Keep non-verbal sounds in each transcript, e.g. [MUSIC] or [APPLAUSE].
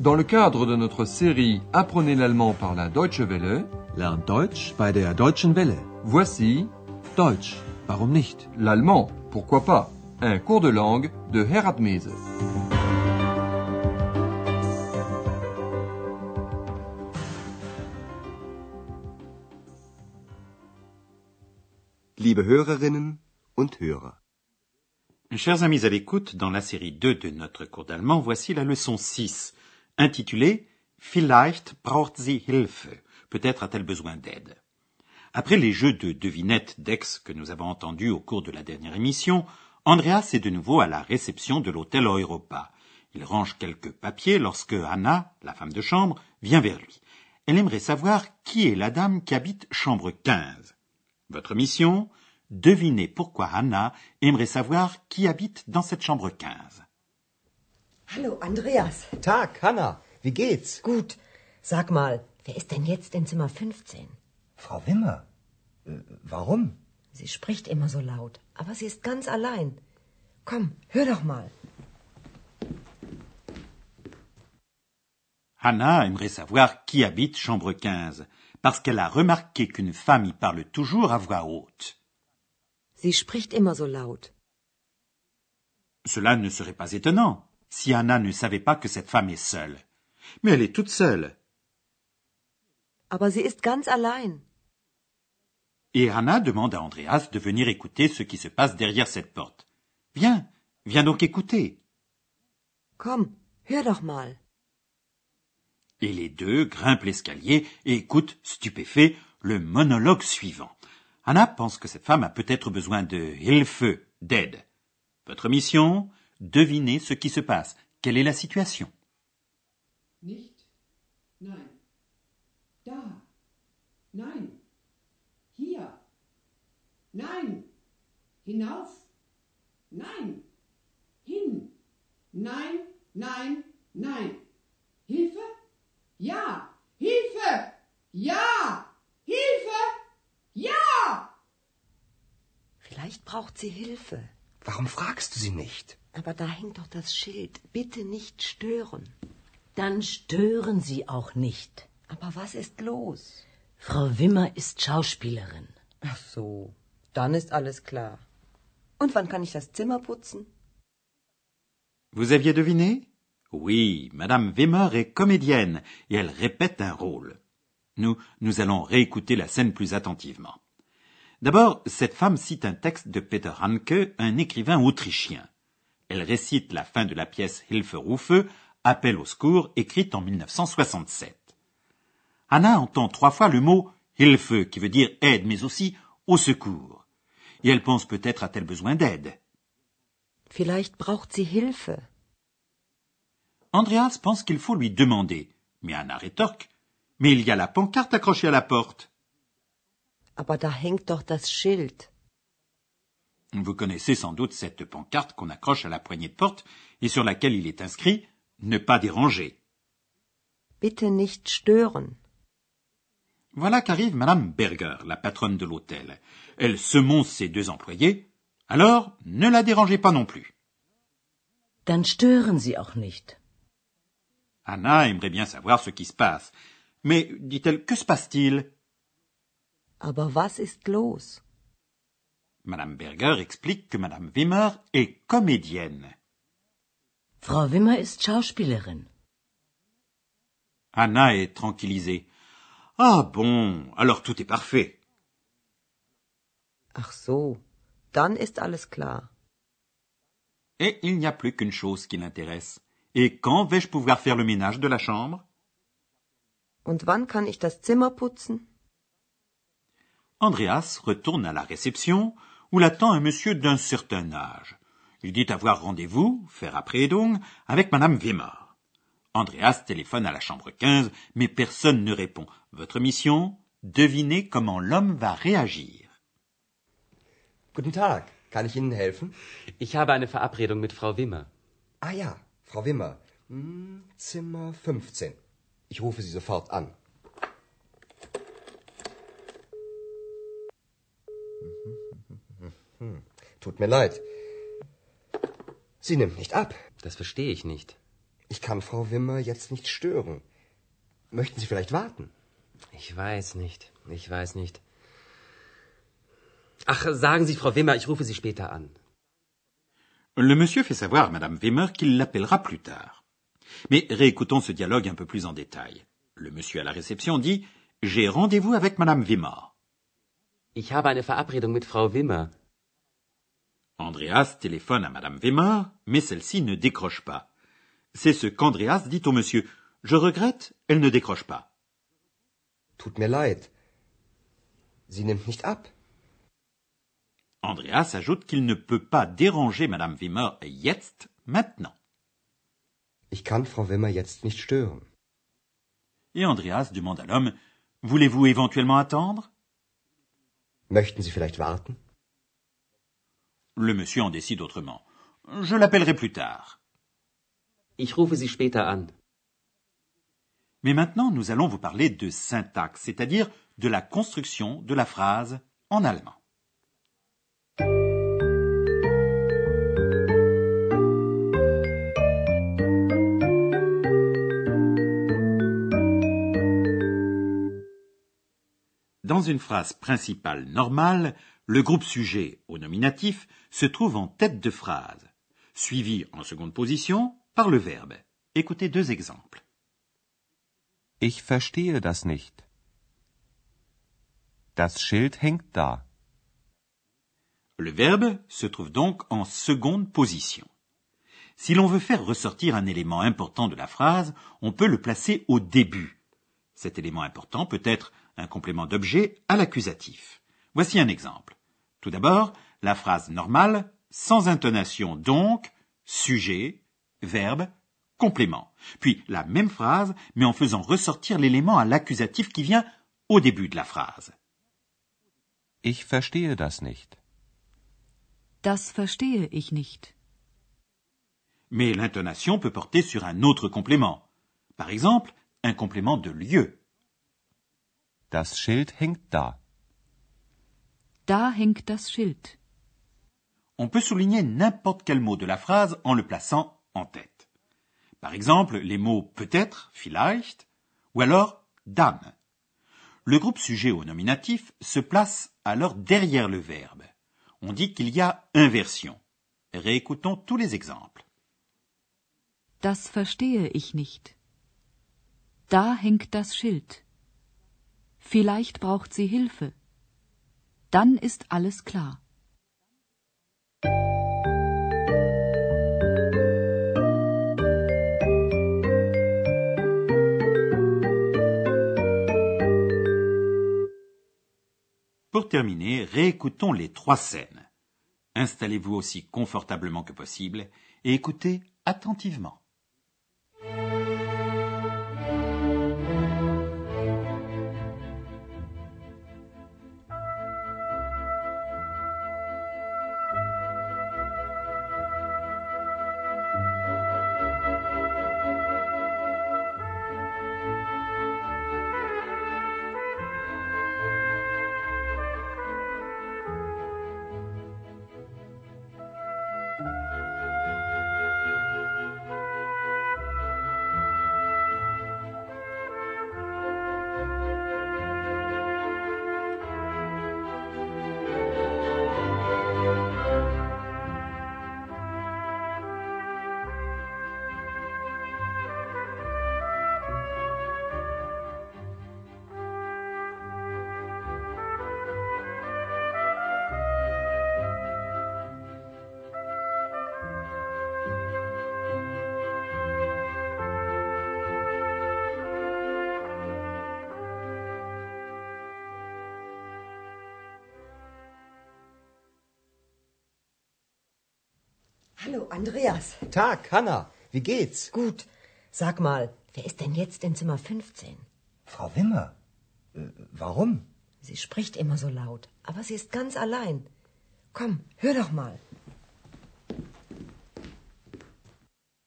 Dans le cadre de notre série Apprenez l'allemand par la Deutsche Welle, Lernt Deutsch bei der Deutschen Welle. voici Deutsch, warum nicht? l'allemand, pourquoi pas, un cours de langue de Herat Mese. Liebe Hörerinnen und Hörer. Chers amis à l'écoute, dans la série 2 de notre cours d'allemand, voici la leçon 6, intitulée Vielleicht braucht sie Hilfe. Peut-être a-t-elle besoin d'aide. Après les jeux de devinette d'ex que nous avons entendus au cours de la dernière émission, Andreas est de nouveau à la réception de l'hôtel Europa. Il range quelques papiers lorsque Anna, la femme de chambre, vient vers lui. Elle aimerait savoir qui est la dame qui habite chambre 15. Votre mission? Devinez pourquoi Anna aimerait savoir qui habite dans cette chambre 15. Hallo, Andreas. Tag, Hanna. Wie geht's? Gut. Sag mal, wer ist denn jetzt in Zimmer 15? Frau Wimmer. Äh, warum? Sie spricht immer so laut, aber sie ist ganz allein. Komm, hör doch mal. Hannah aimerait savoir qui habite chambre 15, parce qu'elle a remarqué qu'une femme y parle toujours à voix haute. Sie spricht immer so laut. Cela ne serait pas étonnant si Anna ne savait pas que cette femme est seule. Mais elle est toute seule. Aber sie ist ganz allein. Et Anna demande à Andreas de venir écouter ce qui se passe derrière cette porte. Viens, viens donc écouter. Komm, hör doch mal. Et les deux grimpent l'escalier et écoutent, stupéfaits, le monologue suivant. Anna pense que cette femme a peut-être besoin de Hilfe, d'aide. Votre mission? Devinez ce qui se passe. Quelle est la situation? Nicht. Nein. Da. Nein. Hier. Nein. Hinauf. Nein. Hin. Nein, nein, nein. Hilfe? Ja. Hilfe! Ja. Hilfe! Ja! Vielleicht braucht sie Hilfe. Warum fragst du sie nicht? Aber da hängt doch das Schild. Bitte nicht stören. Dann stören Sie auch nicht. Aber was ist los? Frau Wimmer ist Schauspielerin. Ach so, dann ist alles klar. Und wann kann ich das Zimmer putzen? Vous aviez deviné Oui, Madame Wimmer est comédienne et elle répète un rôle. Nous, nous allons réécouter la scène plus attentivement. D'abord, cette femme cite un texte de Peter Hanke, un écrivain autrichien. Elle récite la fin de la pièce Hilferufe, Appel au secours, écrite en 1967. Anna entend trois fois le mot Hilfe, qui veut dire aide, mais aussi au secours. Et elle pense peut-être a-t-elle besoin d'aide. Vielleicht braucht sie Hilfe. Andreas pense qu'il faut lui demander, mais Anna rétorque Mais il y a la pancarte accrochée à la porte. Aber da hängt doch das Schild. Vous connaissez sans doute cette pancarte qu'on accroche à la poignée de porte et sur laquelle il est inscrit Ne pas déranger. Bitte nicht stören. Voilà qu'arrive Madame Berger, la patronne de l'hôtel. Elle semonce ses deux employés. Alors, ne la dérangez pas non plus. Dann stören Sie auch nicht. Anna aimerait bien savoir ce qui se passe. Mais, dit-elle, que se passe-t-il? Aber was ist los? Madame Berger explique que Madame Wimmer est comédienne. Frau Wimmer ist Schauspielerin. Anna est tranquillisée. Ah bon, alors tout est parfait. Ach so, dann ist alles klar. Et il n'y a plus qu'une chose qui l'intéresse. Et quand vais-je pouvoir faire le ménage de la chambre? Und wann kann ich das Zimmer putzen? Andreas retourne à la réception où l'attend un monsieur d'un certain âge. Il dit avoir rendez-vous, faire après donc, avec madame Weimar. Andreas téléphone à la chambre 15, mais personne ne répond. Votre mission? Devinez comment l'homme va réagir. Guten Tag. Kann ich Ihnen helfen? Ich habe eine Verabredung mit Frau Wimmer. Ah ja, Frau Wimmer. Hm, Zimmer 15. Ich rufe Sie sofort an. Tut mir leid. Sie nimmt nicht ab. Das verstehe ich nicht. Ich kann Frau Wimmer jetzt nicht stören. Möchten Sie vielleicht warten? Ich weiß nicht. Ich weiß nicht. Ach, sagen Sie, Frau Wimmer, ich rufe Sie später an. Le monsieur fait savoir à Madame Wimmer qu'il l'appellera plus tard. Mais réécoutons ce dialogue un peu plus en détail. Le monsieur à la réception dit J'ai rendez-vous avec Madame Wimmer. Ich habe eine Verabredung mit Frau Wimmer. Andreas téléphone à Madame Wimmer, mais celle-ci ne décroche pas. C'est ce qu'Andreas dit au monsieur. Je regrette, elle ne décroche pas. Tut mir leid. Sie nimmt nicht ab. Andreas ajoute qu'il ne peut pas déranger Madame Wimmer jetzt, maintenant. Ich kann Frau Wimmer jetzt nicht stören. Et Andreas demande à l'homme Voulez-vous éventuellement attendre? Möchten Sie vielleicht warten? Le monsieur en décide autrement. Je l'appellerai plus tard. Ich rufe Sie später an. Mais maintenant, nous allons vous parler de syntaxe, c'est-à-dire de la construction de la phrase en allemand. Dans une phrase principale normale, le groupe sujet au nominatif se trouve en tête de phrase, suivi en seconde position par le verbe. Écoutez deux exemples. Ich verstehe das nicht. Das Schild hängt da. Le verbe se trouve donc en seconde position. Si l'on veut faire ressortir un élément important de la phrase, on peut le placer au début. Cet élément important peut être un complément d'objet à l'accusatif. Voici un exemple. Tout d'abord, la phrase normale, sans intonation donc, sujet, verbe, complément. Puis la même phrase, mais en faisant ressortir l'élément à l'accusatif qui vient au début de la phrase. Ich verstehe das nicht. Das verstehe ich nicht. Mais l'intonation peut porter sur un autre complément. Par exemple, un complément de lieu. Das Schild hängt da. Da hängt das Schild. On peut souligner n'importe quel mot de la phrase en le plaçant en tête. Par exemple, les mots peut-être, vielleicht, ou alors dame. Le groupe sujet au nominatif se place alors derrière le verbe. On dit qu'il y a inversion. Réécoutons tous les exemples. Das verstehe ich nicht. Da hängt das Schild. Vielleicht braucht sie Hilfe. Dann ist alles klar. Pour terminer, réécoutons les trois scènes. Installez-vous aussi confortablement que possible et écoutez attentivement. Hallo, Andreas. Tag, Hanna. Wie geht's? Gut. Sag mal, wer ist denn jetzt in Zimmer 15? Frau Wimmer. Äh, warum? Sie spricht immer so laut, aber sie ist ganz allein. Komm, hör doch mal.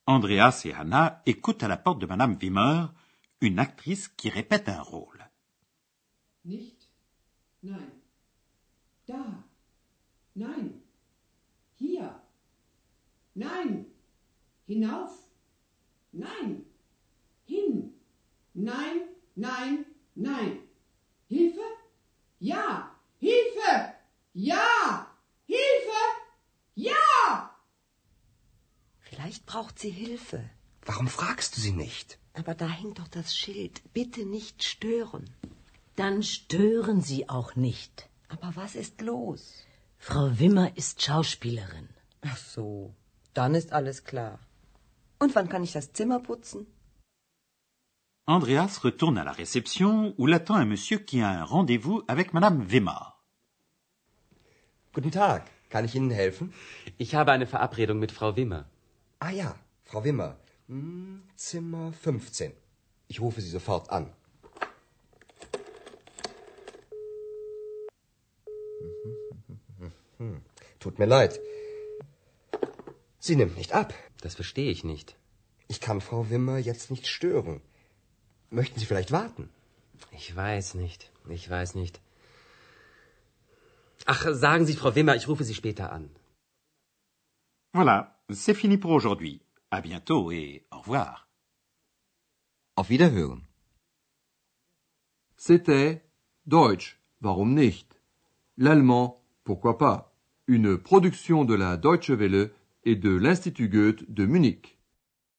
Andreas et Anna écoutent à la porte de Madame Wimmer une actrice qui répète un rôle. Nicht? Nein. Da. Nein. Hier. Nein. Hinauf. Nein. Hin. Nein, nein, nein. Hilfe? Ja. Hilfe! Ja! Hilfe! Ja! Vielleicht braucht sie Hilfe. Warum fragst du sie nicht? Aber da hängt doch das Schild. Bitte nicht stören. Dann stören Sie auch nicht. Aber was ist los? Frau Wimmer ist Schauspielerin. Ach so, dann ist alles klar. Und wann kann ich das Zimmer putzen? Andreas retourne à la réception où l'attend un monsieur qui a un rendez-vous avec Madame Weimar. Guten Tag. Kann ich Ihnen helfen? Ich habe eine Verabredung mit Frau Wimmer. Ah ja, Frau Wimmer. Hm, Zimmer 15. Ich rufe Sie sofort an. [LAUGHS] Tut mir leid. Sie nimmt nicht ab. Das verstehe ich nicht. Ich kann Frau Wimmer jetzt nicht stören. Möchten Sie vielleicht warten? Ich weiß nicht. Ich weiß nicht. Ach, sagen Sie, Frau Wimmer, ich rufe Sie später an. Voilà, c'est fini pour aujourd'hui. À bientôt et au revoir. Auf Wiederhören. C'était Deutsch, warum nicht L'allemand, pourquoi pas Une production de la Deutsche Welle et de l'Institut Goethe de Munich.